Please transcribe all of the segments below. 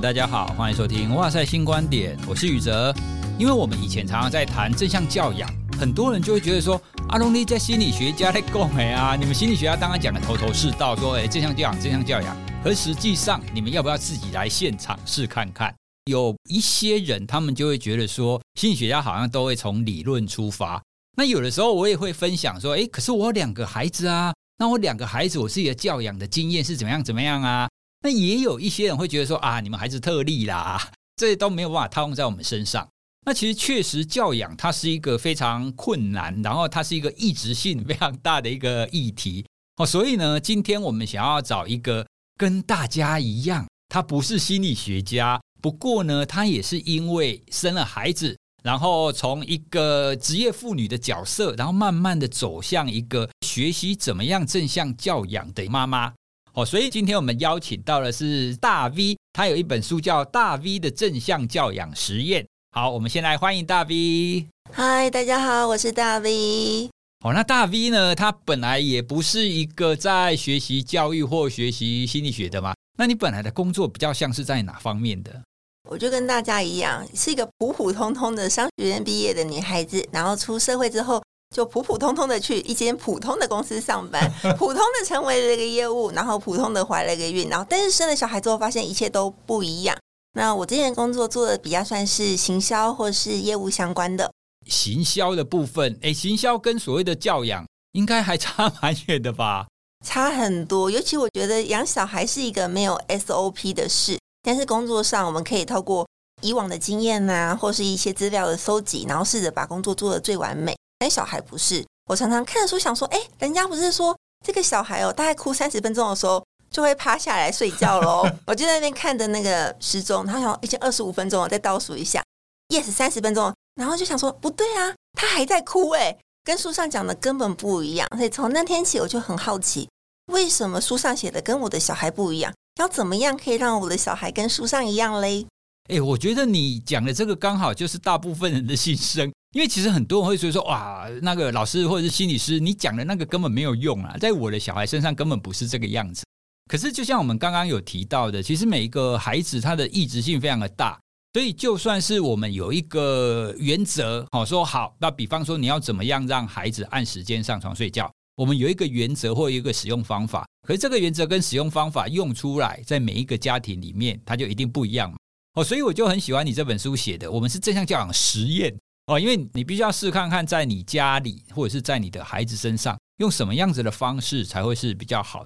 大家好，欢迎收听《哇塞新观点》，我是宇哲。因为我们以前常常在谈正向教养，很多人就会觉得说：“阿龙，你在心理学家在讲哎啊，你们心理学家当然讲的头头是道，说哎正向教养，正向教养。可实际上，你们要不要自己来现场试看看？有一些人，他们就会觉得说，心理学家好像都会从理论出发。那有的时候，我也会分享说：哎，可是我有两个孩子啊，那我两个孩子，我自己的教养的经验是怎么样怎么样啊？那也有一些人会觉得说：啊，你们孩子特例啦，这都没有办法套用在我们身上。那其实确实，教养它是一个非常困难，然后它是一个一直性非常大的一个议题 哦。所以呢，今天我们想要找一个跟大家一样，他不是心理学家，不过呢，他也是因为生了孩子，然后从一个职业妇女的角色，然后慢慢的走向一个学习怎么样正向教养的妈妈哦。所以今天我们邀请到的是大 V，他有一本书叫《大 V 的正向教养实验》。好，我们先来欢迎大 V。嗨，大家好，我是大 V。哦，那大 V 呢？他本来也不是一个在学习教育或学习心理学的嘛。那你本来的工作比较像是在哪方面的？我就跟大家一样，是一个普普通通的商学院毕业的女孩子，然后出社会之后就普普通通的去一间普通的公司上班，普通的成为了一个业务，然后普通的怀了一个孕，然后但是生了小孩之后，发现一切都不一样。那我之前工作做的比较算是行销或是业务相关的。行销的部分，哎，行销跟所谓的教养应该还差 蛮远的吧？差很多，尤其我觉得养小孩是一个没有 SOP 的事，但是工作上我们可以透过以往的经验啊，或是一些资料的搜集，然后试着把工作做得最完美。但小孩不是，我常常看书想说，哎，人家不是说这个小孩哦，大概哭三十分钟的时候。就会趴下来睡觉喽。我就在那边看着那个时钟，他想已经二十五分钟了，再倒数一下，yes，三十分钟。然后就想说不对啊，他还在哭诶，跟书上讲的根本不一样。所以从那天起，我就很好奇，为什么书上写的跟我的小孩不一样？要怎么样可以让我的小孩跟书上一样嘞？哎，我觉得你讲的这个刚好就是大部分人的心声，因为其实很多人会觉得说哇，那个老师或者是心理师，你讲的那个根本没有用啊，在我的小孩身上根本不是这个样子。可是，就像我们刚刚有提到的，其实每一个孩子他的意志性非常的大，所以就算是我们有一个原则，好说好，那比方说你要怎么样让孩子按时间上床睡觉，我们有一个原则或一个使用方法，可是这个原则跟使用方法用出来，在每一个家庭里面，它就一定不一样。哦，所以我就很喜欢你这本书写的，我们是正向教养实验哦，因为你必须要试看看，在你家里或者是在你的孩子身上，用什么样子的方式才会是比较好。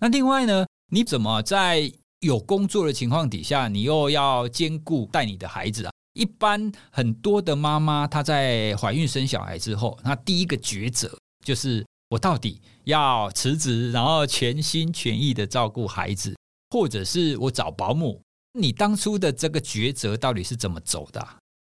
那另外呢，你怎么在有工作的情况底下，你又要兼顾带你的孩子啊？一般很多的妈妈，她在怀孕生小孩之后，那第一个抉择就是我到底要辞职，然后全心全意的照顾孩子，或者是我找保姆？你当初的这个抉择到底是怎么走的？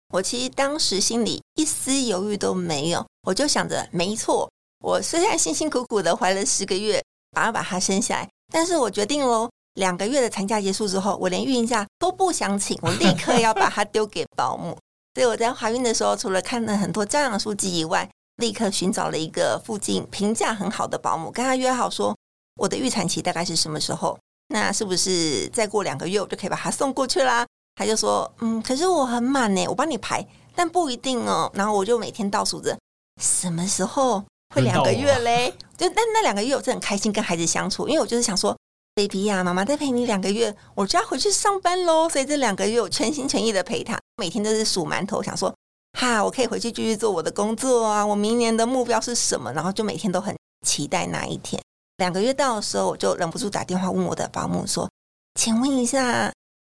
我其实当时心里一丝犹豫都没有，我就想着，没错，我虽然辛辛苦苦的怀了十个月。马上把他生下来，但是我决定喽，两个月的产假结束之后，我连孕假都不想请，我立刻要把他丢给保姆。所以我在怀孕的时候，除了看了很多教养书籍以外，立刻寻找了一个附近评价很好的保姆，跟他约好说，我的预产期大概是什么时候？那是不是再过两个月我就可以把他送过去啦？他就说，嗯，可是我很满呢，我帮你排，但不一定哦。然后我就每天倒数着，什么时候？会两个月嘞，就但那两个月我是很开心跟孩子相处，因为我就是想说，baby 呀，妈妈再陪你两个月，我就要回去上班喽。所以这两个月我全心全意的陪他，每天都是数馒头，想说哈，我可以回去继续做我的工作啊。我明年的目标是什么？然后就每天都很期待那一天。两个月到的时候，我就忍不住打电话问我的保姆说：“请问一下，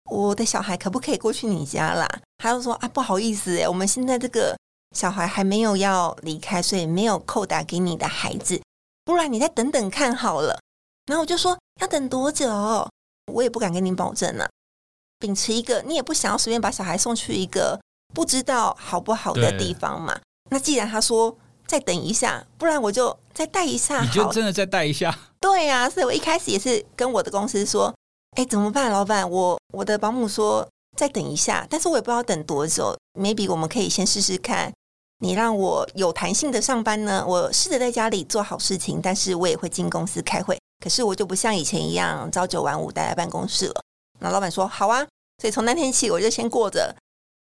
我的小孩可不可以过去你家啦？”他就说：“啊，不好意思诶，我们现在这个。”小孩还没有要离开，所以没有扣打给你的孩子，不然你再等等看好了。然后我就说要等多久？我也不敢跟你保证呢、啊。秉持一个，你也不想要随便把小孩送去一个不知道好不好的地方嘛。那既然他说再等一下，不然我就再带一下。你就真的再带一下？对呀、啊，所以我一开始也是跟我的公司说，哎，怎么办，老板？我我的保姆说再等一下，但是我也不知道等多久。Maybe 我们可以先试试看。你让我有弹性的上班呢，我试着在家里做好事情，但是我也会进公司开会。可是我就不像以前一样朝九晚五待在办公室了。那老板说好啊，所以从那天起，我就先过着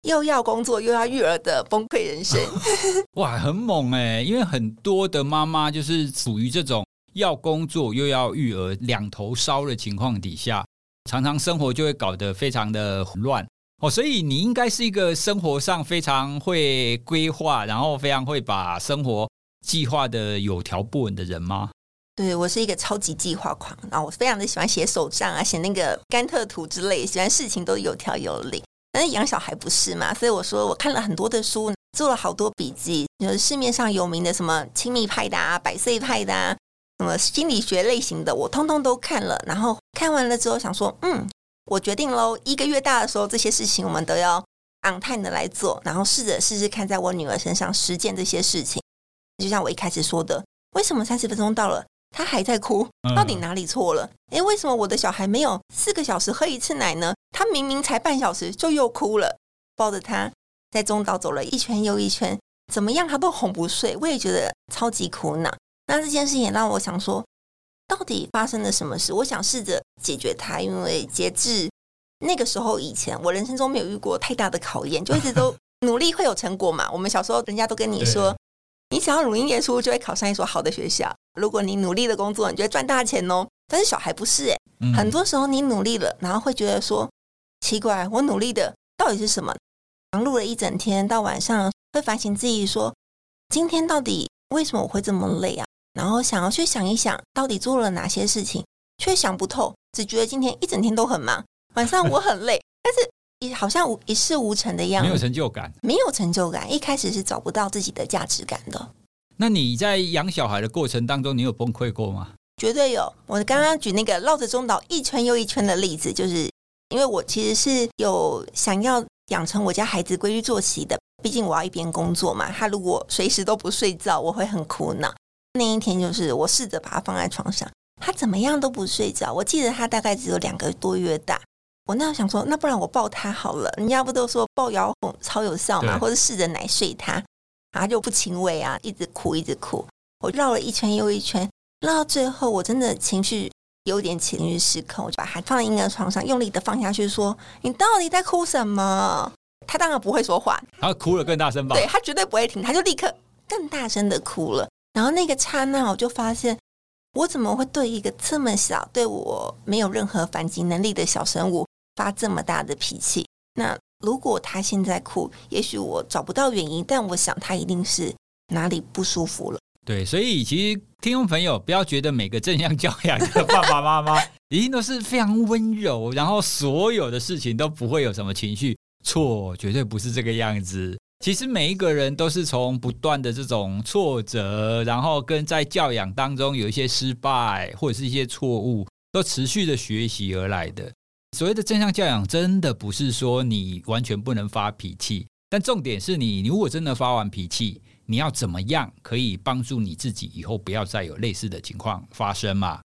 又要工作又要育儿的崩溃人生。哇，很猛哎！因为很多的妈妈就是属于这种要工作又要育儿两头烧的情况底下，常常生活就会搞得非常的乱哦。所以你应该是一个生活上非常会规划，然后非常会把生活计划的有条不紊的人吗？对，我是一个超级计划狂，然后我非常的喜欢写手账啊，写那个甘特图之类，喜欢事情都有条有理。但是养小孩不是嘛，所以我说我看了很多的书，做了好多笔记，就是市面上有名的什么亲密派的啊、百岁派的啊，什么心理学类型的，我通通都看了。然后看完了之后想说，嗯，我决定喽，一个月大的时候这些事情我们都要 on time 的来做，然后试着试试看，在我女儿身上实践这些事情。就像我一开始说的，为什么三十分钟到了？她还在哭，到底哪里错了？诶，为什么我的小孩没有四个小时喝一次奶呢？他明明才半小时就又哭了。抱着他在中岛走了一圈又一圈，怎么样他都哄不睡。我也觉得超级苦恼。那这件事情也让我想说，到底发生了什么事？我想试着解决它，因为截至那个时候以前，我人生中没有遇过太大的考验，就一直都 努力会有成果嘛。我们小时候人家都跟你说。你想要努力念书，就会考上一所好的学校。如果你努力的工作，你就会赚大钱哦。但是小孩不是诶、嗯、很多时候你努力了，然后会觉得说奇怪，我努力的到底是什么？忙碌了一整天，到晚上会反省自己说，今天到底为什么我会这么累啊？然后想要去想一想，到底做了哪些事情，却想不透，只觉得今天一整天都很忙，晚上我很累，但是。也好像无一事无成的样子，没有成就感，没有成就感。一开始是找不到自己的价值感的。那你在养小孩的过程当中，你有崩溃过吗？绝对有。我刚刚举那个绕着中岛一圈又一圈的例子，就是因为我其实是有想要养成我家孩子规律作息的。毕竟我要一边工作嘛，他如果随时都不睡觉，我会很苦恼。那一天就是我试着把他放在床上，他怎么样都不睡觉。我记得他大概只有两个多月大。我那样想说，那不然我抱他好了。人家不都说抱摇哄超有效嘛？或者试着奶睡他，他就不轻微啊，一直哭一直哭。我绕了一圈又一圈，绕到最后我真的情绪有点情绪失控，我就把他放在婴儿床上，用力的放下去，说：“你到底在哭什么？”他当然不会说话，他哭了更大声吧？对，他绝对不会停，他就立刻更大声的哭了。然后那个刹那，我就发现，我怎么会对一个这么小、对我没有任何反击能力的小生物？发这么大的脾气，那如果他现在哭，也许我找不到原因，但我想他一定是哪里不舒服了。对，所以其实听众朋友不要觉得每个正向教养的爸爸妈妈一定都是非常温柔，然后所有的事情都不会有什么情绪，错，绝对不是这个样子。其实每一个人都是从不断的这种挫折，然后跟在教养当中有一些失败或者是一些错误，都持续的学习而来的。所谓的正向教养，真的不是说你完全不能发脾气，但重点是你，如果真的发完脾气，你要怎么样可以帮助你自己以后不要再有类似的情况发生嘛？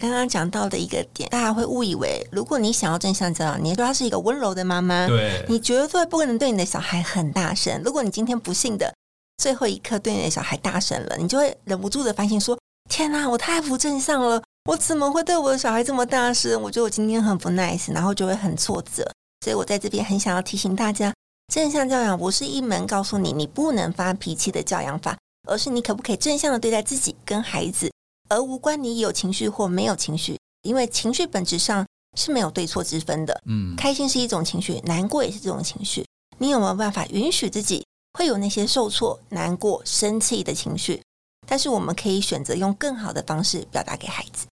刚刚讲到的一个点，大家会误以为，如果你想要正向教养，你说她是一个温柔的妈妈，对，你绝对不可能对你的小孩很大声。如果你今天不幸的最后一刻对你的小孩大声了，你就会忍不住的反省说：天哪，我太不正向了。我怎么会对我的小孩这么大声？我觉得我今天很不 nice，然后就会很挫折。所以我在这边很想要提醒大家，正向教养不是一门告诉你你不能发脾气的教养法，而是你可不可以正向的对待自己跟孩子，而无关你有情绪或没有情绪，因为情绪本质上是没有对错之分的。嗯，开心是一种情绪，难过也是这种情绪。你有没有办法允许自己会有那些受挫、难过、生气的情绪？但是我们可以选择用更好的方式表达给孩子。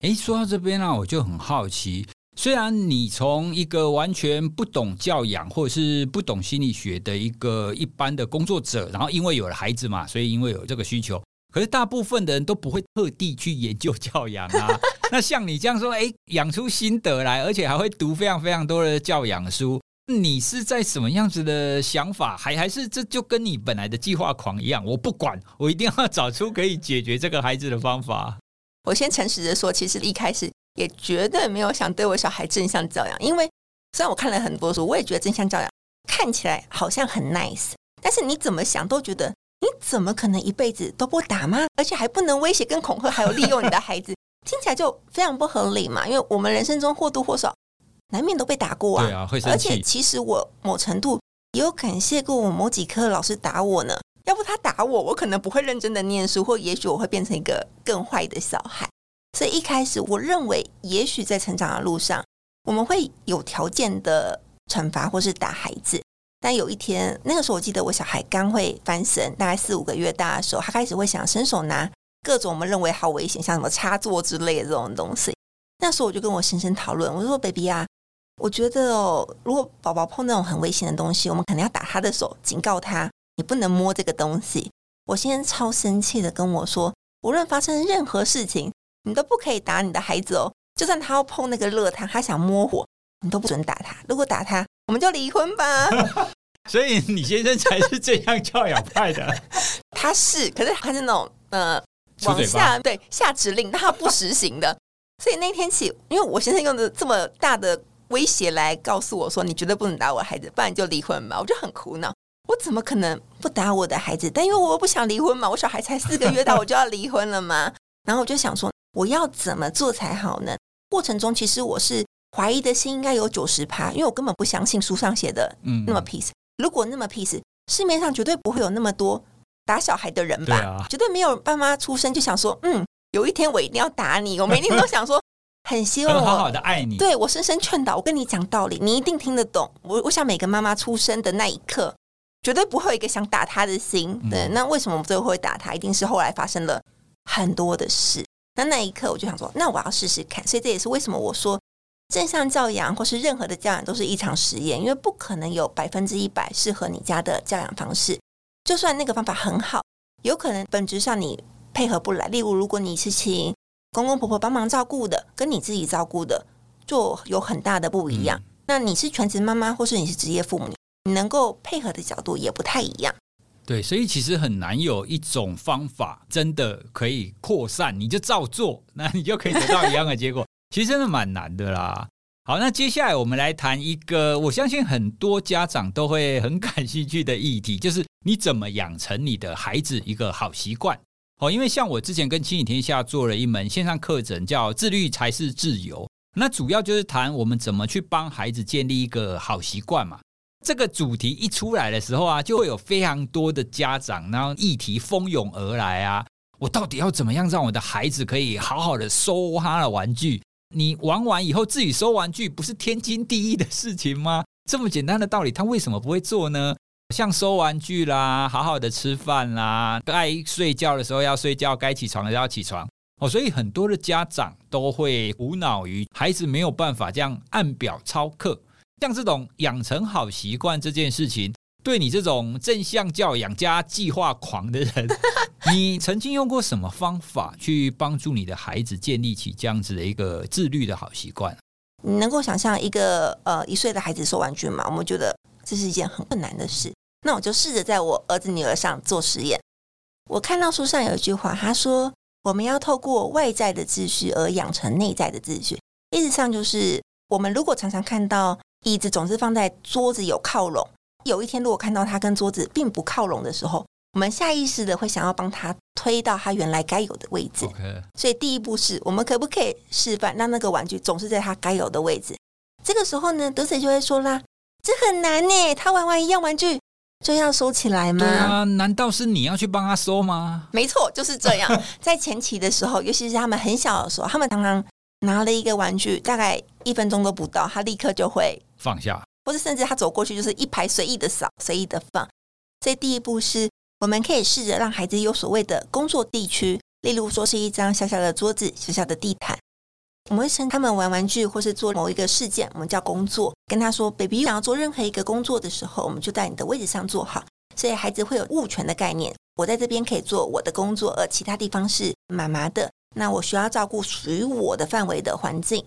诶，说到这边呢、啊，我就很好奇。虽然你从一个完全不懂教养或者是不懂心理学的一个一般的工作者，然后因为有了孩子嘛，所以因为有这个需求，可是大部分的人都不会特地去研究教养啊。那像你这样说，诶，养出心得来，而且还会读非常非常多的教养书，你是在什么样子的想法？还还是这就跟你本来的计划狂一样？我不管，我一定要找出可以解决这个孩子的方法。我先诚实的说，其实一开始也绝对没有想对我小孩正向教养，因为虽然我看了很多书，我也觉得正向教养看起来好像很 nice，但是你怎么想都觉得你怎么可能一辈子都不打吗？而且还不能威胁跟恐吓，还有利用你的孩子，听起来就非常不合理嘛。因为我们人生中或多或少难免都被打过啊。对啊，会生气。而且其实我某程度也有感谢过我某几科老师打我呢。要不他打我，我可能不会认真的念书，或也许我会变成一个更坏的小孩。所以一开始我认为，也许在成长的路上，我们会有条件的惩罚或是打孩子。但有一天，那个时候我记得我小孩刚会翻身，大概四五个月大的时候，他开始会想伸手拿各种我们认为好危险，像什么插座之类的这种东西。那时候我就跟我先生讨论，我说：“baby 啊，我觉得哦，如果宝宝碰那种很危险的东西，我们可能要打他的手，警告他，你不能摸这个东西。”我先生超生气的跟我说：“无论发生任何事情，你都不可以打你的孩子哦，就算他要碰那个热汤，他想摸火，你都不准打他。如果打他，我们就离婚吧。”所以你先生才是这样教养派的。他是，可是他是那种呃，往下对下指令，但他不实行的。所以那天起，因为我先生用的这么大的威胁来告诉我说：“你绝对不能打我孩子，不然你就离婚吧。”我就很苦恼，我怎么可能不打我的孩子？但因为我不想离婚嘛，我小孩才四个月大，我就要离婚了嘛。然后我就想说，我要怎么做才好呢？过程中其实我是怀疑的心应该有九十趴，因为我根本不相信书上写的那么 peace。如果那么 peace，市面上绝对不会有那么多打小孩的人吧？啊、绝对没有爸妈出生就想说，嗯。有一天我一定要打你，我每天都想说，很希望我好好的爱你。对，我深深劝导，我跟你讲道理，你一定听得懂。我我想每个妈妈出生的那一刻，绝对不会有一个想打他的心。对，那为什么我们最后会打他？一定是后来发生了很多的事。那那一刻我就想说，那我要试试看。所以这也是为什么我说正向教养或是任何的教养都是一场实验，因为不可能有百分之一百适合你家的教养方式。就算那个方法很好，有可能本质上你。配合不来，例如如果你是请公公婆婆帮忙照顾的，跟你自己照顾的就有很大的不一样。嗯、那你是全职妈妈，或是你是职业父母，你能够配合的角度也不太一样。对，所以其实很难有一种方法真的可以扩散，你就照做，那你就可以得到一样的结果。其实真的蛮难的啦。好，那接下来我们来谈一个我相信很多家长都会很感兴趣的议题，就是你怎么养成你的孩子一个好习惯。哦，因为像我之前跟亲子天下做了一门线上课程，叫“自律才是自由”，那主要就是谈我们怎么去帮孩子建立一个好习惯嘛。这个主题一出来的时候啊，就会有非常多的家长，然后议题蜂拥而来啊。我到底要怎么样让我的孩子可以好好的收他的玩具？你玩完以后自己收玩具，不是天经地义的事情吗？这么简单的道理，他为什么不会做呢？像收玩具啦，好好的吃饭啦，该睡觉的时候要睡觉，该起床的时候要起床哦。所以很多的家长都会苦恼于孩子没有办法这样按表操课。像这种养成好习惯这件事情，对你这种正向教养加计划狂的人，你曾经用过什么方法去帮助你的孩子建立起这样子的一个自律的好习惯？你能够想象一个呃一岁的孩子收玩具吗？我们觉得这是一件很困难的事。那我就试着在我儿子女儿上做实验。我看到书上有一句话，他说：“我们要透过外在的秩序而养成内在的秩序。”意思上就是，我们如果常常看到椅子总是放在桌子有靠拢，有一天如果看到他跟桌子并不靠拢的时候，我们下意识的会想要帮他推到他原来该有的位置。Okay. 所以第一步是我们可不可以示范让那个玩具总是在他该有的位置？这个时候呢，德子就会说啦：“这很难呢，他玩完一样玩具。”就要收起来吗？对啊，难道是你要去帮他收吗？没错，就是这样。在前期的时候，尤其是他们很小的时候，他们刚刚拿了一个玩具，大概一分钟都不到，他立刻就会放下，或者甚至他走过去就是一排随意的扫，随意的放。所以第一步是，我们可以试着让孩子有所谓的工作地区，例如说是一张小小的桌子、小小的地毯。我们会趁他们玩玩具或是做某一个事件，我们叫工作。跟他说：“baby，想要做任何一个工作的时候，我们就在你的位置上坐好。”所以孩子会有物权的概念。我在这边可以做我的工作，而其他地方是妈妈的。那我需要照顾属于我的范围的环境。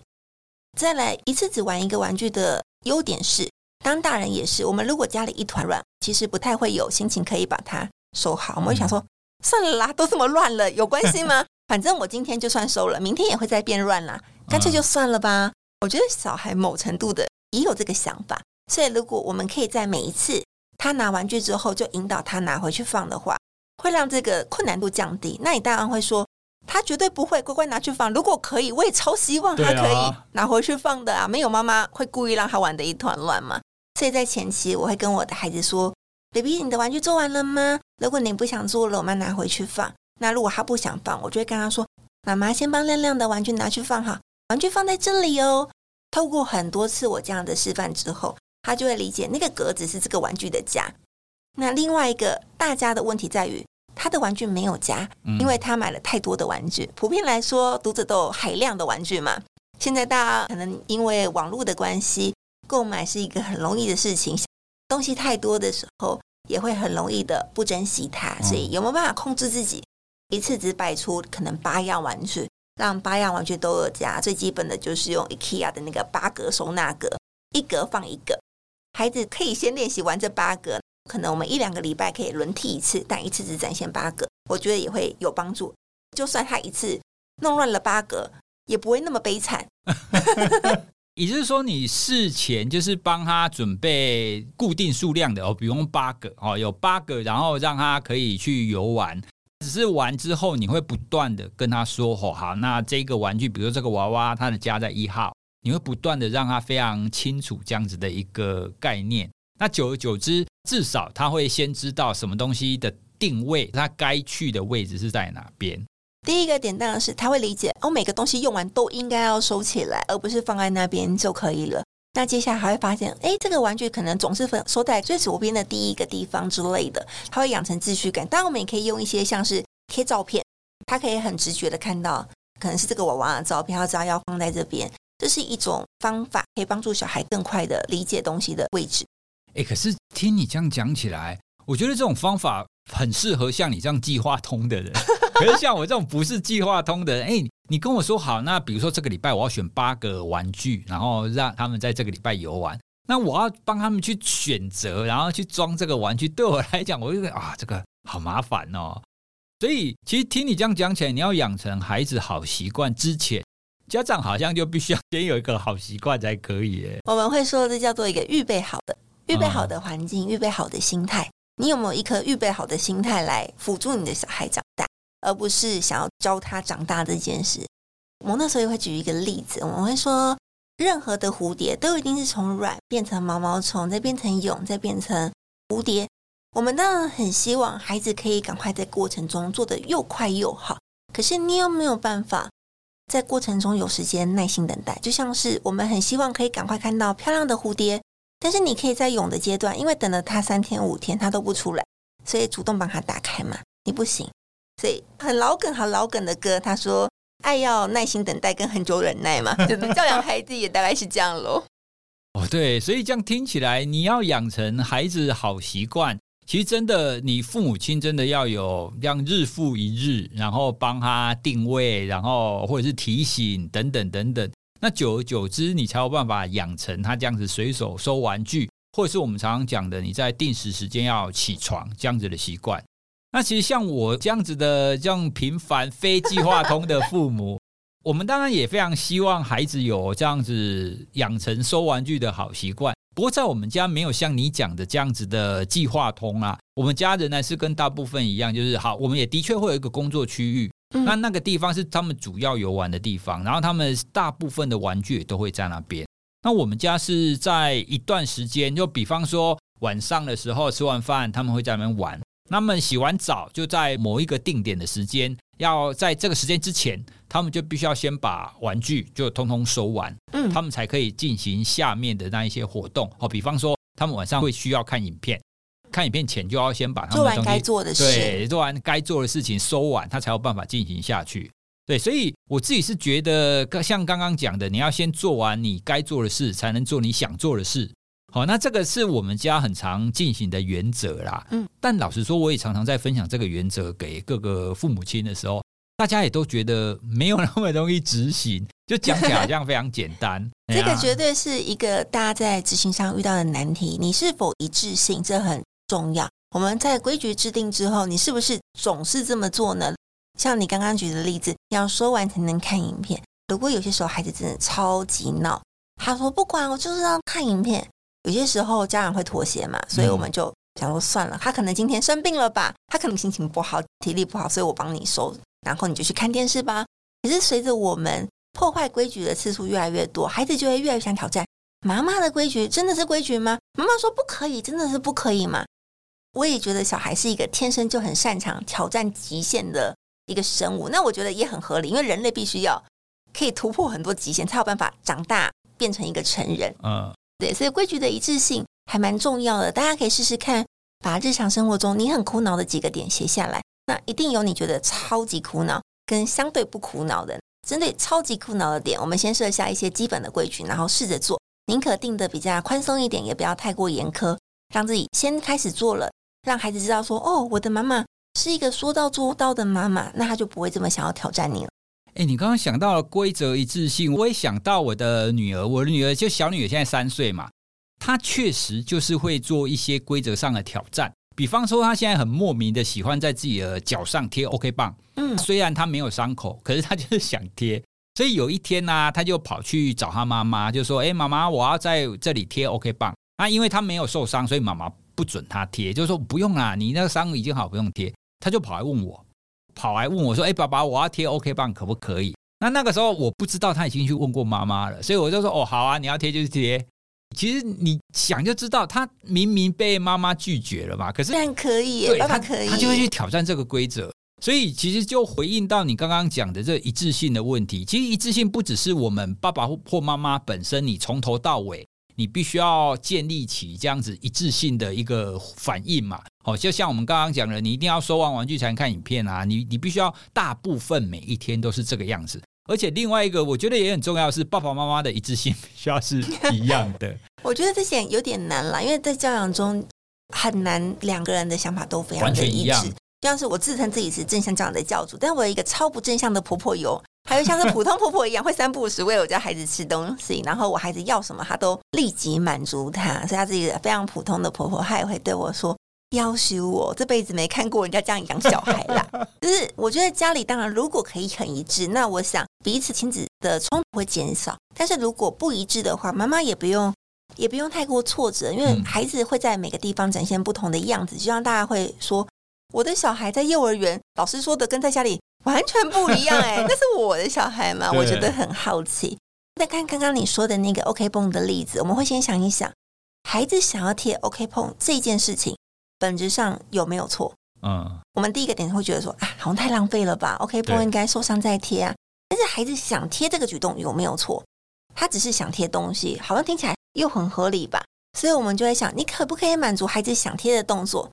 再来一次只玩一个玩具的优点是，当大人也是，我们如果家里一团乱，其实不太会有心情可以把它收好。我们会想说：“算了啦，都这么乱了，有关系吗？反正我今天就算收了，明天也会再变乱啦。”干脆就算了吧。我觉得小孩某程度的也有这个想法，所以如果我们可以在每一次他拿玩具之后，就引导他拿回去放的话，会让这个困难度降低。那你当然会说，他绝对不会乖乖拿去放。如果可以，我也超希望他可以拿回去放的啊！没有妈妈会故意让他玩的一团乱嘛。所以在前期，我会跟我的孩子说：“baby，你的玩具做完了吗？如果你不想做了，我们拿回去放。那如果他不想放，我就会跟他说：妈妈先帮亮亮的玩具拿去放哈，玩具放在这里哦。透过很多次我这样的示范之后，他就会理解那个格子是这个玩具的家。那另外一个大家的问题在于。”他的玩具没有加，因为他买了太多的玩具。普遍来说，读者都有海量的玩具嘛。现在大家可能因为网络的关系，购买是一个很容易的事情。东西太多的时候，也会很容易的不珍惜它。所以有没有办法控制自己，一次只摆出可能八样玩具，让八样玩具都有加？最基本的就是用 IKEA 的那个八格收纳格，一格放一个。孩子可以先练习玩这八格。可能我们一两个礼拜可以轮替一次，但一次只展现八个，我觉得也会有帮助。就算他一次弄乱了八个，也不会那么悲惨。也就是说，你事前就是帮他准备固定数量的哦，比如八个哦，有八个，然后让他可以去游玩。只是玩之后，你会不断的跟他说：“哦，好，那这个玩具，比如这个娃娃，他的家在一号。”你会不断的让他非常清楚这样子的一个概念。那久而久之，至少他会先知道什么东西的定位，他该去的位置是在哪边。第一个点当然是他会理解，哦，每个东西用完都应该要收起来，而不是放在那边就可以了。那接下来还会发现，哎，这个玩具可能总是分收在最左边的第一个地方之类的，他会养成秩序感。当然，我们也可以用一些像是贴照片，他可以很直觉的看到，可能是这个娃娃的照片，他知道要放在这边。这是一种方法，可以帮助小孩更快的理解东西的位置。哎，可是听你这样讲起来，我觉得这种方法很适合像你这样计划通的人。可是像我这种不是计划通的人，哎，你跟我说好，那比如说这个礼拜我要选八个玩具，然后让他们在这个礼拜游玩，那我要帮他们去选择，然后去装这个玩具，对我来讲，我就觉得啊，这个好麻烦哦。所以其实听你这样讲起来，你要养成孩子好习惯之前，家长好像就必须要先有一个好习惯才可以。哎，我们会说这叫做一个预备好的。预备好的环境，预备好的心态，你有没有一颗预备好的心态来辅助你的小孩长大，而不是想要教他长大这件事？我们那时候也会举一个例子，我们会说，任何的蝴蝶都一定是从卵变成毛毛虫，再变成蛹，再变成蝴蝶。我们当然很希望孩子可以赶快在过程中做得又快又好，可是你有没有办法在过程中有时间耐心等待？就像是我们很希望可以赶快看到漂亮的蝴蝶。但是你可以在蛹的阶段，因为等了他三天五天，他都不出来，所以主动帮他打开嘛。你不行，所以很老梗、好老梗的歌，他说：“爱要耐心等待，跟很久忍耐嘛。”就是教养孩子也大概是这样喽。哦，对，所以这样听起来，你要养成孩子好习惯，其实真的，你父母亲真的要有让日复一日，然后帮他定位，然后或者是提醒等等等等。那久而久之，你才有办法养成他这样子随手收玩具，或者是我们常常讲的，你在定时时间要起床这样子的习惯。那其实像我这样子的这样平凡非计划通的父母，我们当然也非常希望孩子有这样子养成收玩具的好习惯。不过在我们家没有像你讲的这样子的计划通啊，我们家仍然是跟大部分一样，就是好，我们也的确会有一个工作区域。那那个地方是他们主要游玩的地方，然后他们大部分的玩具也都会在那边。那我们家是在一段时间，就比方说晚上的时候吃完饭，他们会在那边玩。那么洗完澡就在某一个定点的时间，要在这个时间之前，他们就必须要先把玩具就通通收完，嗯，他们才可以进行下面的那一些活动。哦，比方说他们晚上会需要看影片。看影片前就要先把他们做完该做的事，对，做完该做的事情收完，他才有办法进行下去。对，所以我自己是觉得，像刚刚讲的，你要先做完你该做的事，才能做你想做的事。好，那这个是我们家很常进行的原则啦。嗯，但老实说，我也常常在分享这个原则给各个父母亲的时候，大家也都觉得没有那么容易执行，就讲起来好像非常简单。这个绝对是一个大家在执行上遇到的难题。你是否一致性？这很。重要。我们在规矩制定之后，你是不是总是这么做呢？像你刚刚举的例子，要说完才能看影片。如果有些时候孩子真的超级闹，他说不管，我就是要看影片。有些时候家长会妥协嘛，所以我们就想说算了。他可能今天生病了吧？他可能心情不好，体力不好，所以我帮你收。然后你就去看电视吧。可是随着我们破坏规矩的次数越来越多，孩子就会越来越想挑战。妈妈的规矩真的是规矩吗？妈妈说不可以，真的是不可以吗？我也觉得小孩是一个天生就很擅长挑战极限的一个生物，那我觉得也很合理，因为人类必须要可以突破很多极限，才有办法长大变成一个成人。嗯，对，所以规矩的一致性还蛮重要的，大家可以试试看，把日常生活中你很苦恼的几个点写下来，那一定有你觉得超级苦恼跟相对不苦恼的。针对超级苦恼的点，我们先设下一些基本的规矩，然后试着做，宁可定的比较宽松一点，也不要太过严苛，让自己先开始做了。让孩子知道说：“哦，我的妈妈是一个说到做到的妈妈，那他就不会这么想要挑战你了。”哎，你刚刚想到了规则一致性，我也想到我的女儿，我的女儿就小女儿现在三岁嘛，她确实就是会做一些规则上的挑战，比方说她现在很莫名的喜欢在自己的脚上贴 OK 棒，嗯，虽然她没有伤口，可是她就是想贴，所以有一天呢、啊，她就跑去找她妈妈，就说：“哎，妈妈，我要在这里贴 OK 棒。”那因为她没有受伤，所以妈妈。不准他贴，就是说不用啦，你那个伤已经好，不用贴。他就跑来问我，跑来问我说：“哎，爸爸，我要贴 OK 棒，可不可以？”那那个时候我不知道他已经去问过妈妈了，所以我就说：“哦，好啊，你要贴就贴。”其实你想就知道，他明明被妈妈拒绝了嘛，可是但可以，对，爸爸可以，他，他就会去挑战这个规则。所以其实就回应到你刚刚讲的这一致性的问题。其实一致性不只是我们爸爸或妈妈本身，你从头到尾。你必须要建立起这样子一致性的一个反应嘛？哦，就像我们刚刚讲的，你一定要收完玩具才能看影片啊！你你必须要大部分每一天都是这个样子。而且另外一个，我觉得也很重要是，爸爸妈妈的一致性 需要是一样的。我觉得这些有点难啦，因为在教养中很难两个人的想法都非常的一致。就像是我自称自己是正向教养的教主，但我有一个超不正向的婆婆有。还有像是普通婆婆一样，会三不五时喂我家孩子吃东西，然后我孩子要什么，她都立即满足他。所以她是一个非常普通的婆婆，她也会对我说：“要求我这辈子没看过人家这样养小孩啦。”就是我觉得家里当然如果可以很一致，那我想彼此亲子的冲突会减少。但是如果不一致的话，妈妈也不用也不用太过挫折，因为孩子会在每个地方展现不同的样子。就像大家会说，我的小孩在幼儿园，老师说的跟在家里。完全不一样哎、欸，那是我的小孩嘛？我觉得很好奇。再看刚刚你说的那个 OK 绷的例子，我们会先想一想，孩子想要贴 OK 绷这件事情，本质上有没有错？嗯，我们第一个点会觉得说啊，好像太浪费了吧？OK 绷应该受伤再贴啊。但是孩子想贴这个举动有没有错？他只是想贴东西，好像听起来又很合理吧？所以我们就在想，你可不可以满足孩子想贴的动作？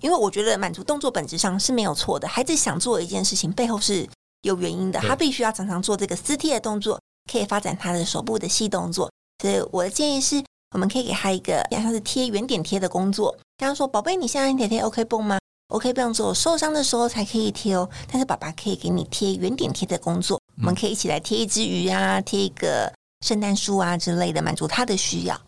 因为我觉得满足动作本质上是没有错的，孩子想做一件事情背后是有原因的，他必须要常常做这个撕贴的动作，可以发展他的手部的细动作。所以我的建议是，我们可以给他一个像是贴圆点贴的工作。刚刚说，宝贝，你现在你得贴 OK 绷吗？OK 绷只有受伤的时候才可以贴哦，但是爸爸可以给你贴圆点贴的工作，我们可以一起来贴一只鱼啊，贴一个圣诞树啊之类的，满足他的需要。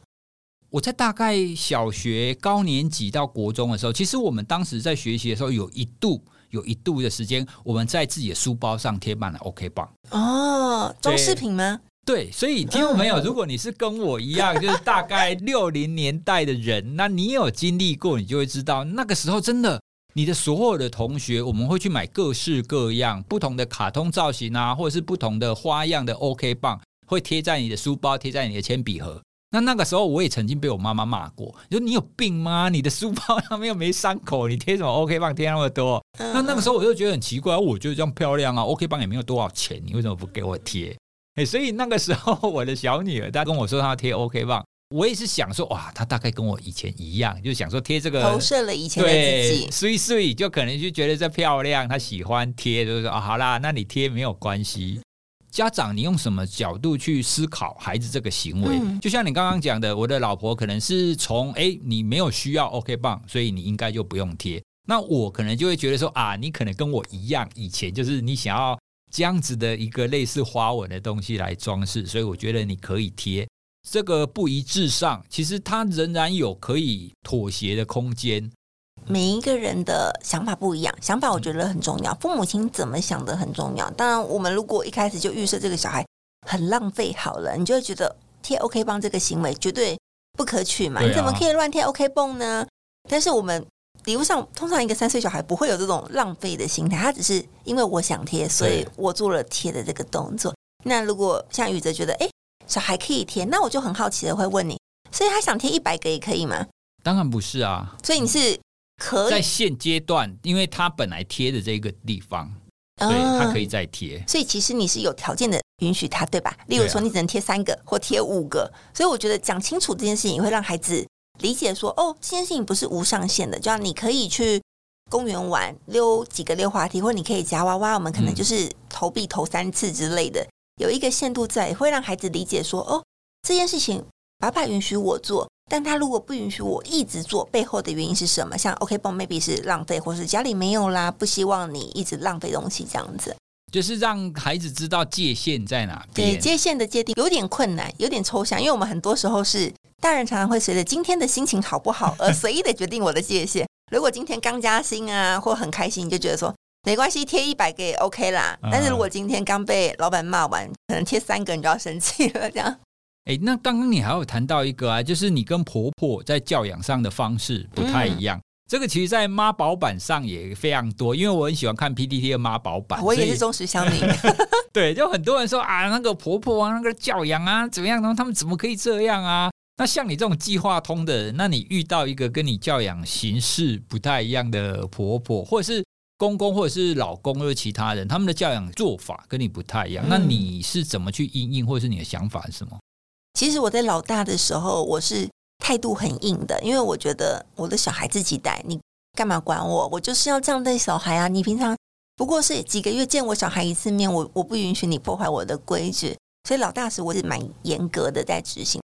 我在大概小学高年级到国中的时候，其实我们当时在学习的时候，有一度有一度的时间，我们在自己的书包上贴满了 OK 棒。哦，装饰品吗？对，所以听众朋友，如果你是跟我一样，就是大概六零年代的人，那你有经历过，你就会知道，那个时候真的，你的所有的同学，我们会去买各式各样不同的卡通造型啊，或者是不同的花样的 OK 棒，会贴在你的书包，贴在你的铅笔盒。那那个时候，我也曾经被我妈妈骂过，你说你有病吗？你的书包上面又没伤口，你贴什么 OK 棒贴那么多？那那个时候我就觉得很奇怪，我觉得这样漂亮啊，OK 棒也没有多少钱，你为什么不给我贴？哎，所以那个时候我的小女儿她跟我说她要贴 OK 棒，我也是想说哇，她大概跟我以前一样，就想说贴这个投射了以前的自己，所以所以就可能就觉得这漂亮，她喜欢贴，就是说啊，好啦，那你贴没有关系。家长，你用什么角度去思考孩子这个行为？嗯、就像你刚刚讲的，我的老婆可能是从哎，你没有需要 OK 棒，所以你应该就不用贴。那我可能就会觉得说啊，你可能跟我一样，以前就是你想要这样子的一个类似花纹的东西来装饰，所以我觉得你可以贴。这个不一致上，其实它仍然有可以妥协的空间。每一个人的想法不一样，想法我觉得很重要。父母亲怎么想的很重要。当然，我们如果一开始就预设这个小孩很浪费好了，你就会觉得贴 OK 绷这个行为绝对不可取嘛。你怎么可以乱贴 OK 绷呢？但是我们礼物上，通常一个三岁小孩不会有这种浪费的心态，他只是因为我想贴，所以我做了贴的这个动作。那如果像宇哲觉得，哎，小孩可以贴，那我就很好奇的会问你，所以他想贴一百个也可以吗？当然不是啊。所以你是可以在现阶段，因为他本来贴的这个地方，所以，他可以再贴。所以其实你是有条件的允许他，对吧？例如说，你只能贴三个或贴五个。所以我觉得讲清楚这件事情，也会让孩子理解说，哦，这件事情不是无上限的，就像你可以去公园玩，溜几个溜滑梯，或者你可以夹娃娃，我们可能就是投币投三次之类的。有一个限度在，会让孩子理解说：“哦，这件事情爸爸允许我做，但他如果不允许我一直做，背后的原因是什么？像 OK 绷 maybe 是浪费，或是家里没有啦，不希望你一直浪费东西这样子。就是让孩子知道界限在哪。对，界限的界定有点困难，有点抽象，因为我们很多时候是大人，常常会随着今天的心情好不好而随意的决定我的界限。如果今天刚加薪啊，或很开心，你就觉得说。”没关系，贴一百个也 OK 啦。但是如果今天刚被老板骂完，可能贴三个你就要生气了。这样，哎，那刚刚你还有谈到一个啊，就是你跟婆婆在教养上的方式不太一样。嗯、这个其实，在妈宝版上也非常多，因为我很喜欢看 PPT 的妈宝版，我也是忠实乡民。对，就很多人说啊，那个婆婆啊，那个教养啊，怎么样呢？他们怎么可以这样啊？那像你这种计划通的人，那你遇到一个跟你教养形式不太一样的婆婆，或者是？公公或者是老公或者其他人，他们的教养做法跟你不太一样。嗯、那你是怎么去应应，或者是你的想法是什么？其实我在老大的时候，我是态度很硬的，因为我觉得我的小孩自己带，你干嘛管我？我就是要这样带小孩啊！你平常不过是几个月见我小孩一次面，我我不允许你破坏我的规矩。所以老大时我是蛮严格的在执行。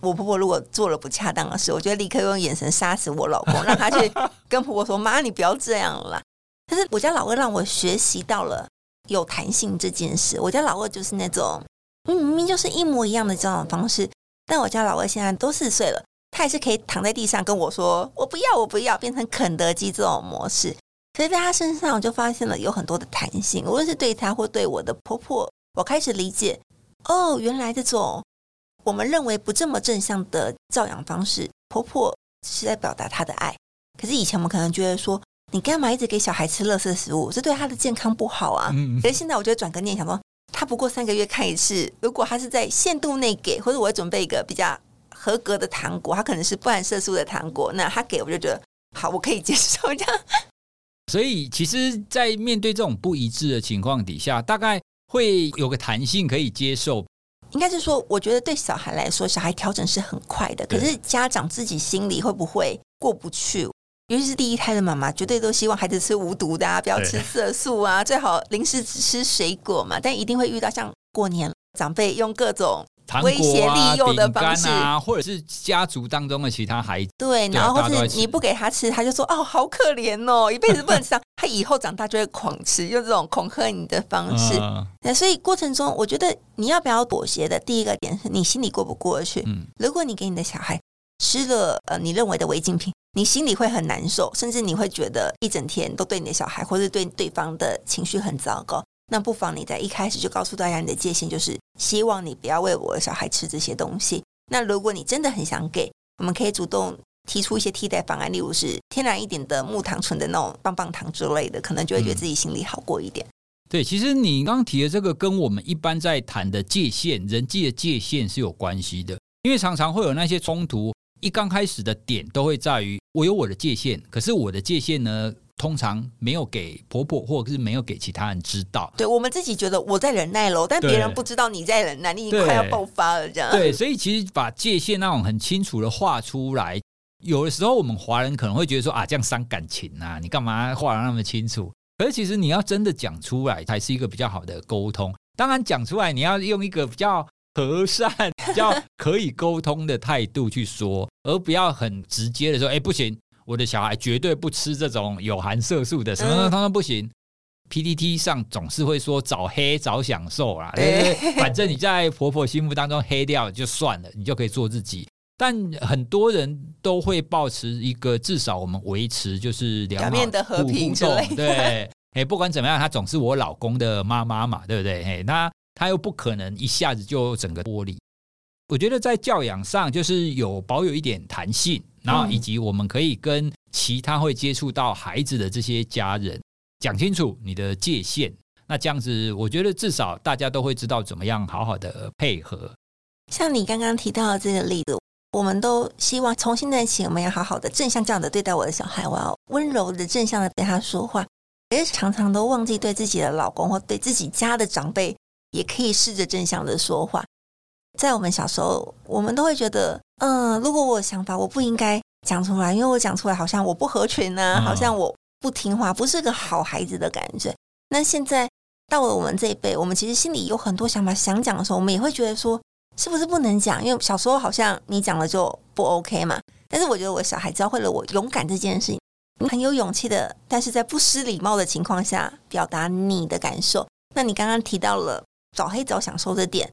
我婆婆如果做了不恰当的事，我就立刻用眼神杀死我老公，让他去 跟婆婆说：“妈，你不要这样了。”但是我家老二让我学习到了有弹性这件事。我家老二就是那种，嗯，明明就是一模一样的教养方式，但我家老二现在都四岁了，他也是可以躺在地上跟我说“我不要，我不要”，变成肯德基这种模式。所以在他身上，我就发现了有很多的弹性，无论是对他或对我的婆婆，我开始理解哦，原来这种我们认为不这么正向的教养方式，婆婆是在表达她的爱。可是以前我们可能觉得说。你干嘛一直给小孩吃垃圾食物？这对他的健康不好啊！可是现在我就转个念，想说他不过三个月看一次，如果他是在限度内给，或者我会准备一个比较合格的糖果，他可能是不含色素的糖果，那他给我就觉得好，我可以接受这样。所以，其实，在面对这种不一致的情况底下，大概会有个弹性可以接受。应该是说，我觉得对小孩来说，小孩调整是很快的，可是家长自己心里会不会过不去？尤其是第一胎的妈妈，绝对都希望孩子吃无毒的啊，不要吃色素啊，最好零食只吃水果嘛。但一定会遇到像过年长辈用各种威胁利诱的方式啊，或者是家族当中的其他孩子，对，然后或是你不给他吃，他就说哦，好可怜哦，一辈子不能吃。他以后长大就会狂吃，用这种恐吓你的方式。那所以过程中，我觉得你要不要妥协的第一个点是你心里过不过去。嗯，如果你给你的小孩吃了呃你认为的违禁品。你心里会很难受，甚至你会觉得一整天都对你的小孩或者对对方的情绪很糟糕。那不妨你在一开始就告诉大家你的界限，就是希望你不要喂我的小孩吃这些东西。那如果你真的很想给，我们可以主动提出一些替代方案，例如是天然一点的木糖醇的那种棒棒糖之类的，可能就会觉得自己心里好过一点。嗯、对，其实你刚刚提的这个跟我们一般在谈的界限、人际的界限是有关系的，因为常常会有那些冲突。一刚开始的点都会在于我有我的界限，可是我的界限呢，通常没有给婆婆或者是没有给其他人知道。对，我们自己觉得我在忍耐喽，但别人不知道你在忍耐，你已经快要爆发了这样。对，所以其实把界限那种很清楚的画出来，有的时候我们华人可能会觉得说啊，这样伤感情啊，你干嘛画的那么清楚？可是其实你要真的讲出来，才是一个比较好的沟通。当然讲出来，你要用一个比较。和善，比较可以沟通的态度去说，而不要很直接的说：“哎、欸，不行，我的小孩绝对不吃这种有含色素的，什么什么不行。” PPT 上总是会说“早黑早享受”啦，对，反正你在婆婆心目当中黑掉就算了，你就可以做自己。但很多人都会保持一个至少我们维持就是两面的和平之类的，对，哎、欸，不管怎么样，她总是我老公的妈妈嘛，对不对？哎，那。他又不可能一下子就整个剥离。我觉得在教养上，就是有保有一点弹性，然后以及我们可以跟其他会接触到孩子的这些家人，讲清楚你的界限。那这样子，我觉得至少大家都会知道怎么样好好的配合。像你刚刚提到的这个例子，我们都希望从现在起，我们要好好的正向这样的对待我的小孩，我要温柔的正向的对他说话。也常常都忘记对自己的老公或对自己家的长辈，也可以试着正向的说话。在我们小时候，我们都会觉得，嗯，如果我有想法，我不应该讲出来，因为我讲出来好像我不合群呢、啊，好像我不听话，不是个好孩子的感觉。那现在到了我们这一辈，我们其实心里有很多想法想讲的时候，我们也会觉得说，是不是不能讲？因为小时候好像你讲了就不 OK 嘛。但是我觉得我小孩教会了我勇敢这件事情。你很有勇气的，但是在不失礼貌的情况下表达你的感受。那你刚刚提到了早黑早享受的点，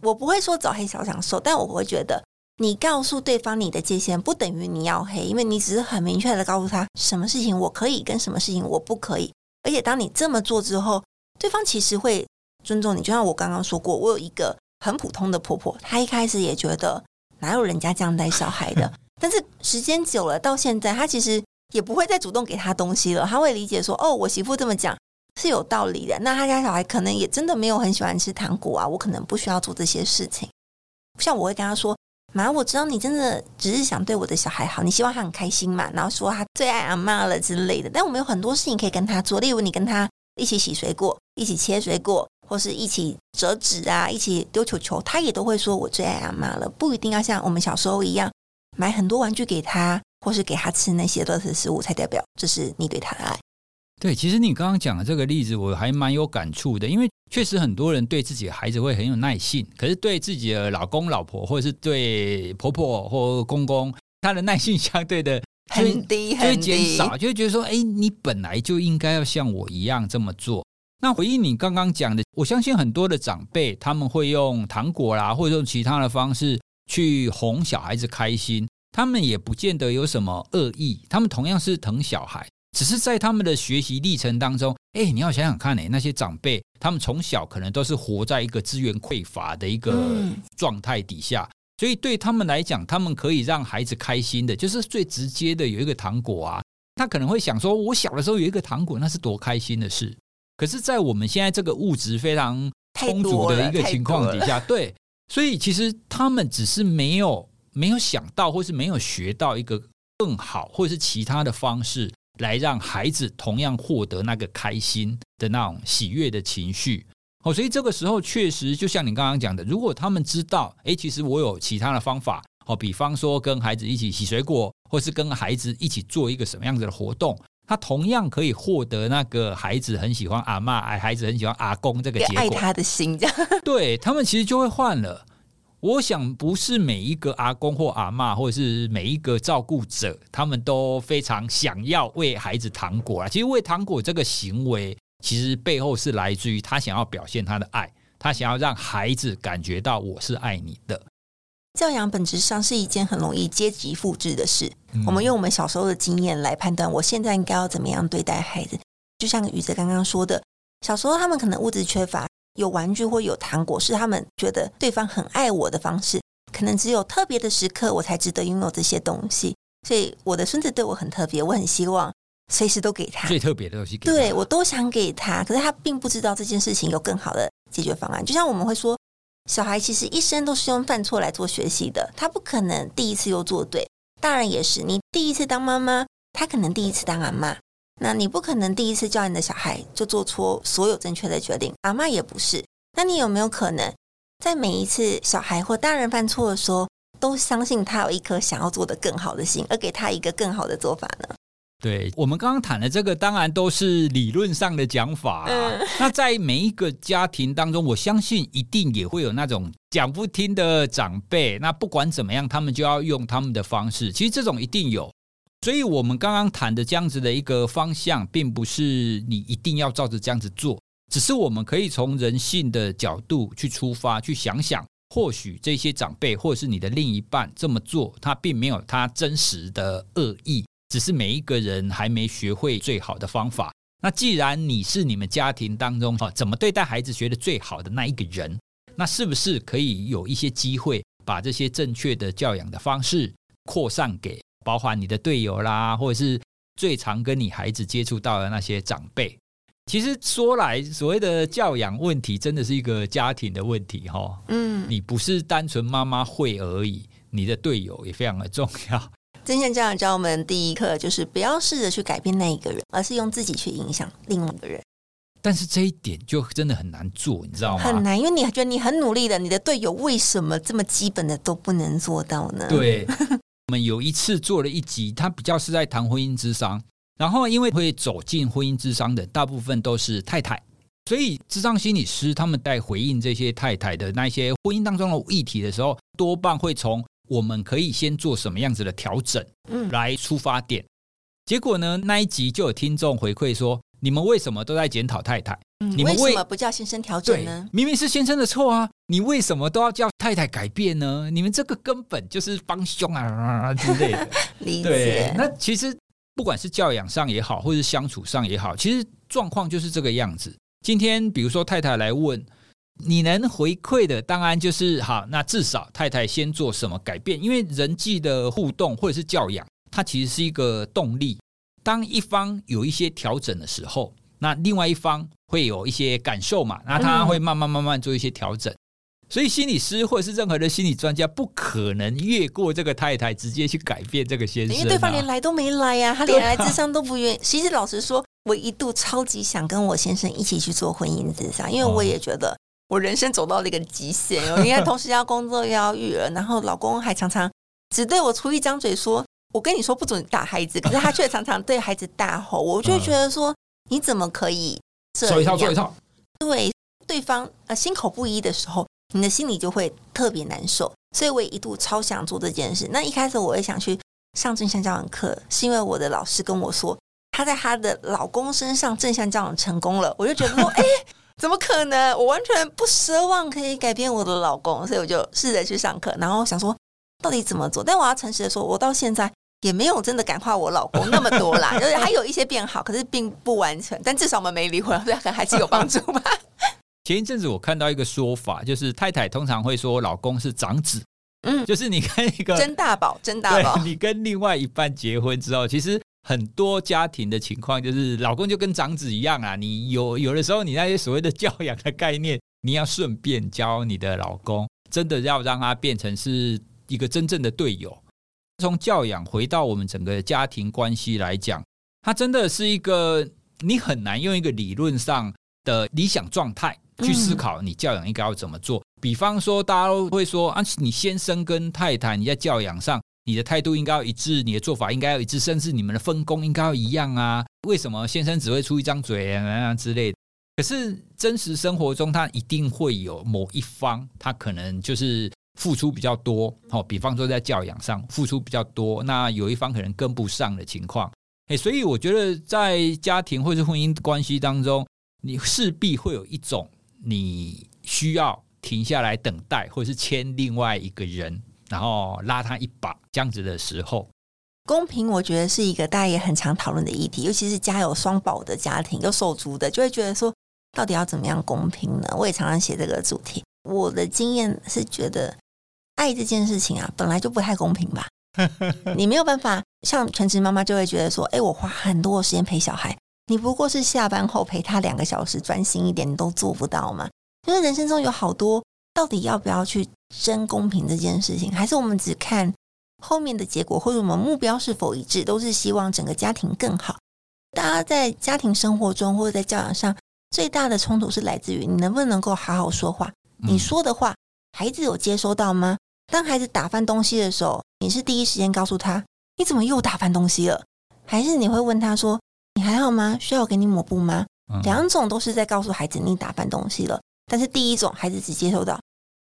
我不会说早黑早享受，但我会觉得你告诉对方你的界限不等于你要黑，因为你只是很明确的告诉他什么事情我可以，跟什么事情我不可以。而且当你这么做之后，对方其实会尊重你。就像我刚刚说过，我有一个很普通的婆婆，她一开始也觉得哪有人家这样带小孩的，但是时间久了到现在，她其实。也不会再主动给她东西了，她会理解说：“哦，我媳妇这么讲是有道理的。”那他家小孩可能也真的没有很喜欢吃糖果啊，我可能不需要做这些事情。像我会跟他说：“妈，我知道你真的只是想对我的小孩好，你希望他很开心嘛，然后说他最爱阿嬷了之类的。”但我们有很多事情可以跟他做，例如你跟他一起洗水果，一起切水果，或是一起折纸啊，一起丢球球，他也都会说我最爱阿嬷了。不一定要像我们小时候一样买很多玩具给他。或是给他吃那些垃圾食物，才代表这是你对他的爱。对，其实你刚刚讲的这个例子，我还蛮有感触的，因为确实很多人对自己的孩子会很有耐性，可是对自己的老公、老婆，或者是对婆婆或公公，他的耐性相对的很低，很低，就会减少，就会觉得说，哎，你本来就应该要像我一样这么做。那回应你刚刚讲的，我相信很多的长辈他们会用糖果啦，或者用其他的方式去哄小孩子开心。他们也不见得有什么恶意，他们同样是疼小孩，只是在他们的学习历程当中，哎，你要想想看，哎，那些长辈，他们从小可能都是活在一个资源匮乏的一个状态底下，所以对他们来讲，他们可以让孩子开心的，就是最直接的有一个糖果啊，他可能会想说，我小的时候有一个糖果，那是多开心的事。可是，在我们现在这个物质非常充足的一个情况底下，对，所以其实他们只是没有。没有想到，或是没有学到一个更好，或是其他的方式来让孩子同样获得那个开心的那种喜悦的情绪。哦，所以这个时候确实就像你刚刚讲的，如果他们知道，诶，其实我有其他的方法，哦，比方说跟孩子一起洗水果，或是跟孩子一起做一个什么样子的活动，他同样可以获得那个孩子很喜欢阿嬷，哎，孩子很喜欢阿公这个结果，爱他的心，这样，对，他们其实就会换了。我想不是每一个阿公或阿妈，或者是每一个照顾者，他们都非常想要喂孩子糖果啊。其实喂糖果这个行为，其实背后是来自于他想要表现他的爱，他想要让孩子感觉到我是爱你的。教养本质上是一件很容易阶级复制的事。我们用我们小时候的经验来判断，我现在应该要怎么样对待孩子。就像宇哲刚刚说的，小时候他们可能物质缺乏。有玩具或有糖果，是他们觉得对方很爱我的方式。可能只有特别的时刻，我才值得拥有这些东西。所以我的孙子对我很特别，我很希望随时都给他最特别的东西给他。对，我都想给他，可是他并不知道这件事情有更好的解决方案。就像我们会说，小孩其实一生都是用犯错来做学习的，他不可能第一次又做对。大人也是，你第一次当妈妈，他可能第一次当阿嬷。那你不可能第一次教你的小孩就做出所有正确的决定，阿妈也不是。那你有没有可能在每一次小孩或大人犯错的时候，都相信他有一颗想要做的更好的心，而给他一个更好的做法呢？对，我们刚刚谈的这个，当然都是理论上的讲法啊。嗯。那在每一个家庭当中，我相信一定也会有那种讲不听的长辈。那不管怎么样，他们就要用他们的方式。其实这种一定有。所以，我们刚刚谈的这样子的一个方向，并不是你一定要照着这样子做，只是我们可以从人性的角度去出发，去想想，或许这些长辈或者是你的另一半这么做，他并没有他真实的恶意，只是每一个人还没学会最好的方法。那既然你是你们家庭当中哈怎么对待孩子学得最好的那一个人，那是不是可以有一些机会，把这些正确的教养的方式扩散给？包含你的队友啦，或者是最常跟你孩子接触到的那些长辈。其实说来，所谓的教养问题，真的是一个家庭的问题哈。嗯，你不是单纯妈妈会而已，你的队友也非常的重要。正向教养教我们第一课就是不要试着去改变那一个人，而是用自己去影响另外一个人。但是这一点就真的很难做，你知道吗？很难，因为你觉得你很努力的，你的队友为什么这么基本的都不能做到呢？对，我 们有一次做了一集，他比较是在谈婚姻之商，然后因为会走进婚姻之商的大部分都是太太，所以智商心理师他们在回应这些太太的那些婚姻当中的议题的时候，多半会从我们可以先做什么样子的调整，嗯，来出发点。结果呢，那一集就有听众回馈说。你们为什么都在检讨太太？嗯，你们为什么不叫先生调整呢？明明是先生的错啊！你为什么都要叫太太改变呢？你们这个根本就是帮凶啊之类的。理解。对，那其实不管是教养上也好，或者是相处上也好，其实状况就是这个样子。今天比如说太太来问，你能回馈的当然就是好，那至少太太先做什么改变？因为人际的互动或者是教养，它其实是一个动力。当一方有一些调整的时候，那另外一方会有一些感受嘛？那他会慢慢慢慢做一些调整。所以心理师或者是任何的心理专家，不可能越过这个太太直接去改变这个先生，啊，因为对方连来都没来呀，啊，他连来智商都不愿意。其实老实说，我一度超级想跟我先生一起去做婚姻智商，因为我也觉得我人生走到了一个极限，哦因为同时要工作又要育儿，然后老公还常常只对我出一张嘴说。我跟你说不准打孩子，可是他却常常对孩子大吼，我就觉得说你怎么可以这一套做一套。对，对方呃心口不一的时候，你的心里就会特别难受。所以我也一度超想做这件事。那一开始我也想去上正向教养课，是因为我的老师跟我说，她在她的老公身上正向教养成功了。我就觉得说，哎，怎么可能？我完全不奢望可以改变我的老公，所以我就试着去上课，然后想说到底怎么做。但我要诚实的说，我到现在。也没有真的感化我老公 那么多啦，就是还有一些变好，可是并不完全。但至少我们没离婚，对，可能还是有帮助吧。前一阵子我看到一个说法，就是太太通常会说老公是长子，嗯，就是你跟一个真大宝，真大宝，你跟另外一半结婚之后，其实很多家庭的情况就是老公就跟长子一样啊。你有有的时候，你那些所谓的教养的概念，你要顺便教你的老公，真的要让他变成是一个真正的队友。从教养回到我们整个家庭关系来讲，它真的是一个你很难用一个理论上的理想状态去思考你教养应该要怎么做。比方说，大家都会说啊，你先生跟太太你在教养上，你的态度应该要一致，你的做法应该要一致，甚至你们的分工应该要一样啊。为什么先生只会出一张嘴啊之类？可是真实生活中，他一定会有某一方，他可能就是。付出比较多，好，比方说在教养上付出比较多，那有一方可能跟不上的情况，哎，所以我觉得在家庭或是婚姻关系当中，你势必会有一种你需要停下来等待，或者是牵另外一个人，然后拉他一把这样子的时候，公平，我觉得是一个大家也很常讨论的议题，尤其是家有双宝的家庭，有手足的，就会觉得说，到底要怎么样公平呢？我也常常写这个主题，我的经验是觉得。爱这件事情啊，本来就不太公平吧？你没有办法像全职妈妈就会觉得说，哎，我花很多的时间陪小孩，你不过是下班后陪他两个小时，专心一点，你都做不到吗？因为人生中有好多，到底要不要去争公平这件事情，还是我们只看后面的结果，或者我们目标是否一致，都是希望整个家庭更好。大家在家庭生活中或者在教养上，最大的冲突是来自于你能不能够好好说话，你说的话。孩子有接收到吗？当孩子打翻东西的时候，你是第一时间告诉他：“你怎么又打翻东西了？”还是你会问他说：“你还好吗？需要我给你抹布吗？”两种都是在告诉孩子你打翻东西了。但是第一种，孩子只接收到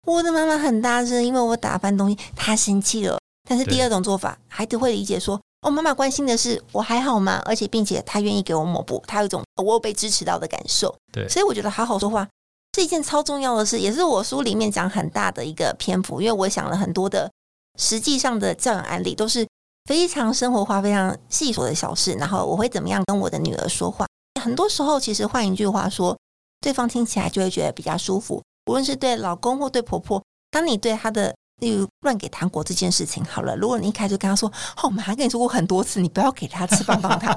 我的妈妈很大声，因为我打翻东西，她生气了。但是第二种做法，孩子会理解说：“哦，妈妈关心的是我还好吗？”而且并且他愿意给我抹布，他有一种我有被支持到的感受。对，所以我觉得好好说话。是一件超重要的事，也是我书里面讲很大的一个篇幅，因为我想了很多的实际上的教养案例，都是非常生活化、非常细琐的小事。然后我会怎么样跟我的女儿说话？很多时候，其实换一句话说，对方听起来就会觉得比较舒服。无论是对老公或对婆婆，当你对他的例如乱给糖果这件事情，好了，如果你一开始跟他说：“哦，我们还跟你说过很多次，你不要给他吃棒棒糖。”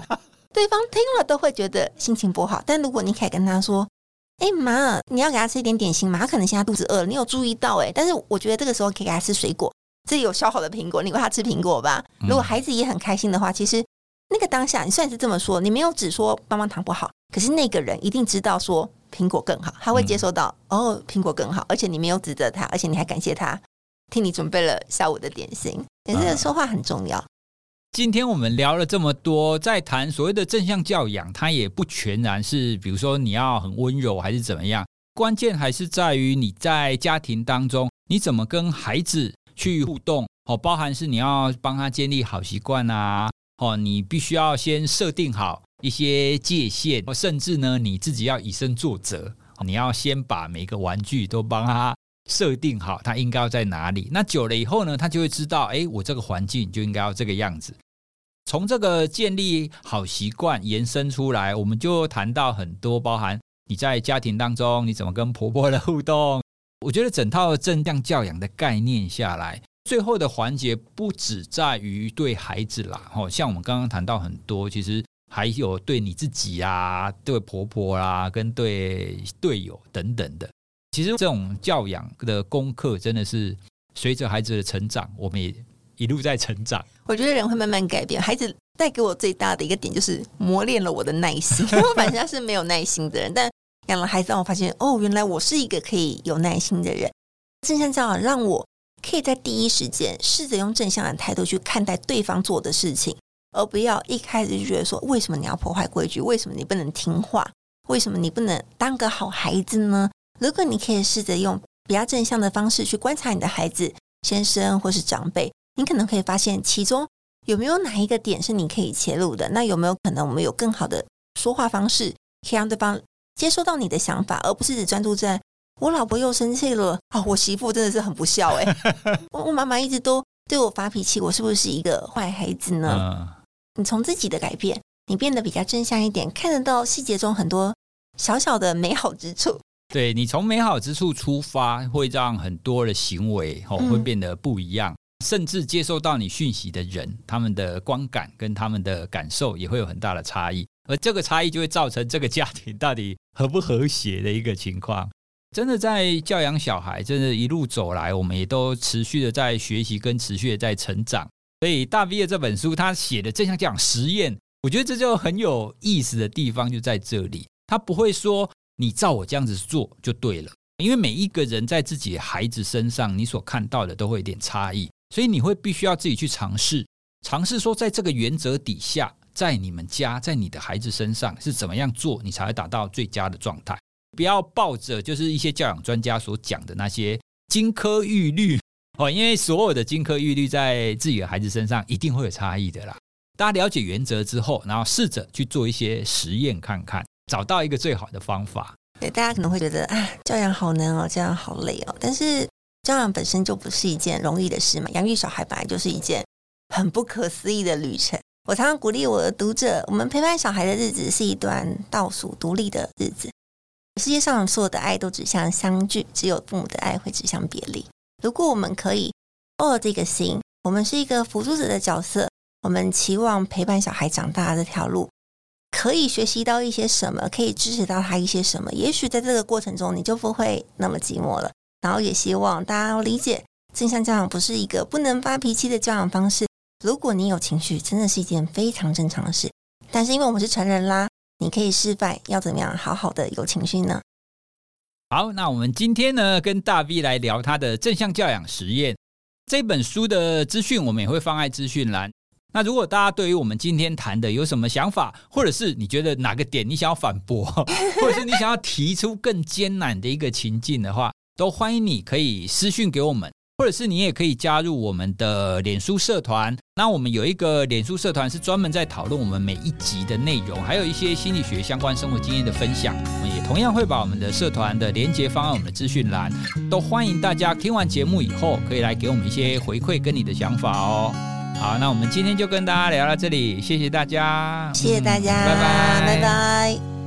对方听了都会觉得心情不好。但如果你可以跟他说：“哎妈，你要给他吃一点点心嘛，他可能现在肚子饿了，你有注意到？哎，但是我觉得这个时候可以给他吃水果，这里有削好的苹果，你喂他吃苹果吧。如果孩子也很开心的话，其实那个当下你虽然是这么说，你没有只说棒棒糖不好，可是那个人一定知道说苹果更好，他会接受到、嗯、哦，苹果更好，而且你没有指责他，而且你还感谢他。替你准备了下午的点心，也是说话很重要。今天我们聊了这么多，在谈所谓的正向教养，它也不全然是，比如说你要很温柔还是怎么样，关键还是在于你在家庭当中你怎么跟孩子去互动哦，包含是你要帮他建立好习惯啊，哦，你必须要先设定好一些界限，甚至呢你自己要以身作则，你要先把每个玩具都帮他。设定好他应该要在哪里，那久了以后呢，他就会知道，哎，我这个环境就应该要这个样子。从这个建立好习惯延伸出来，我们就谈到很多，包含你在家庭当中你怎么跟婆婆的互动。我觉得整套正向教养的概念下来，最后的环节不只在于对孩子啦，哦，像我们刚刚谈到很多，其实还有对你自己啊，对婆婆啦，跟对队友等等的。其实这种教养的功课真的是随着孩子的成长，我们也一路在成长。我觉得人会慢慢改变。孩子带给我最大的一个点就是磨练了我的耐心。我本身是没有耐心的人，但养了孩子让我发现，哦，原来我是一个可以有耐心的人。正向教养让我可以在第一时间试着用正向的态度去看待对方做的事情，而不要一开始就觉得说，为什么你要破坏规矩？为什么你不能听话？为什么你不能当个好孩子呢？如果你可以试着用比较正向的方式去观察你的孩子、先生或是长辈，你可能可以发现其中有没有哪一个点是你可以切入的。那有没有可能我们有更好的说话方式，可以让对方接收到你的想法，而不是只专注在我老婆又生气了啊、哦，我媳妇真的是很不孝 哎，我我妈妈一直都对我发脾气，我是不是一个坏孩子呢？嗯、你从自己的改变，你变得比较正向一点，看得到细节中很多小小的美好之处。对，你从美好之处出发，会让很多的行为哦会变得不一样，嗯、甚至接收到你讯息的人，他们的观感跟他们的感受也会有很大的差异，而这个差异就会造成这个家庭到底和不和谐的一个情况。真的在教养小孩，真的一路走来，我们也都持续的在学习跟持续的在成长。所以大 V 的这本书，他写的正向教养实验，我觉得这就很有意思的地方就在这里，他不会说。你照我这样子做就对了，因为每一个人在自己孩子身上，你所看到的都会有点差异，所以你会必须要自己去尝试，尝试说在这个原则底下，在你们家，在你的孩子身上是怎么样做，你才会达到最佳的状态。不要抱着就是一些教养专家所讲的那些金科玉律 哦，因为所有的金科玉律在自己的孩子身上一定会有差异的啦。大家了解原则之后，然后试着去做一些实验看看。找到一个最好的方法。对，大家可能会觉得啊，教养好难哦，教养好累哦。但是教养本身就不是一件容易的事嘛，养育小孩本来就是一件很不可思议的旅程。我常常鼓励我的读者，我们陪伴小孩的日子是一段倒数独立的日子。世界上所有的爱都指向相聚，只有父母的爱会指向别离。如果我们可以握这个心，我们是一个辅助者的角色，我们期望陪伴小孩长大这条路。可以学习到一些什么，可以支持到他一些什么。也许在这个过程中，你就不会那么寂寞了。然后也希望大家理解，正向教养不是一个不能发脾气的教养方式。如果你有情绪，真的是一件非常正常的事。但是因为我们是成人啦，你可以示范要怎么样好好的有情绪呢？好，那我们今天呢，跟大 V 来聊他的正向教养实验这本书的资讯，我们也会放在资讯栏。那如果大家对于我们今天谈的有什么想法，或者是你觉得哪个点你想要反驳，或者是你想要提出更艰难的一个情境的话，都欢迎你可以私讯给我们，或者是你也可以加入我们的脸书社团。那我们有一个脸书社团是专门在讨论我们每一集的内容，还有一些心理学相关生活经验的分享。我们也同样会把我们的社团的连接放在我们的资讯栏，都欢迎大家听完节目以后可以来给我们一些回馈跟你的想法哦。好，那我们今天就跟大家聊到这里，谢谢大家，谢谢大家，嗯，拜拜，拜拜。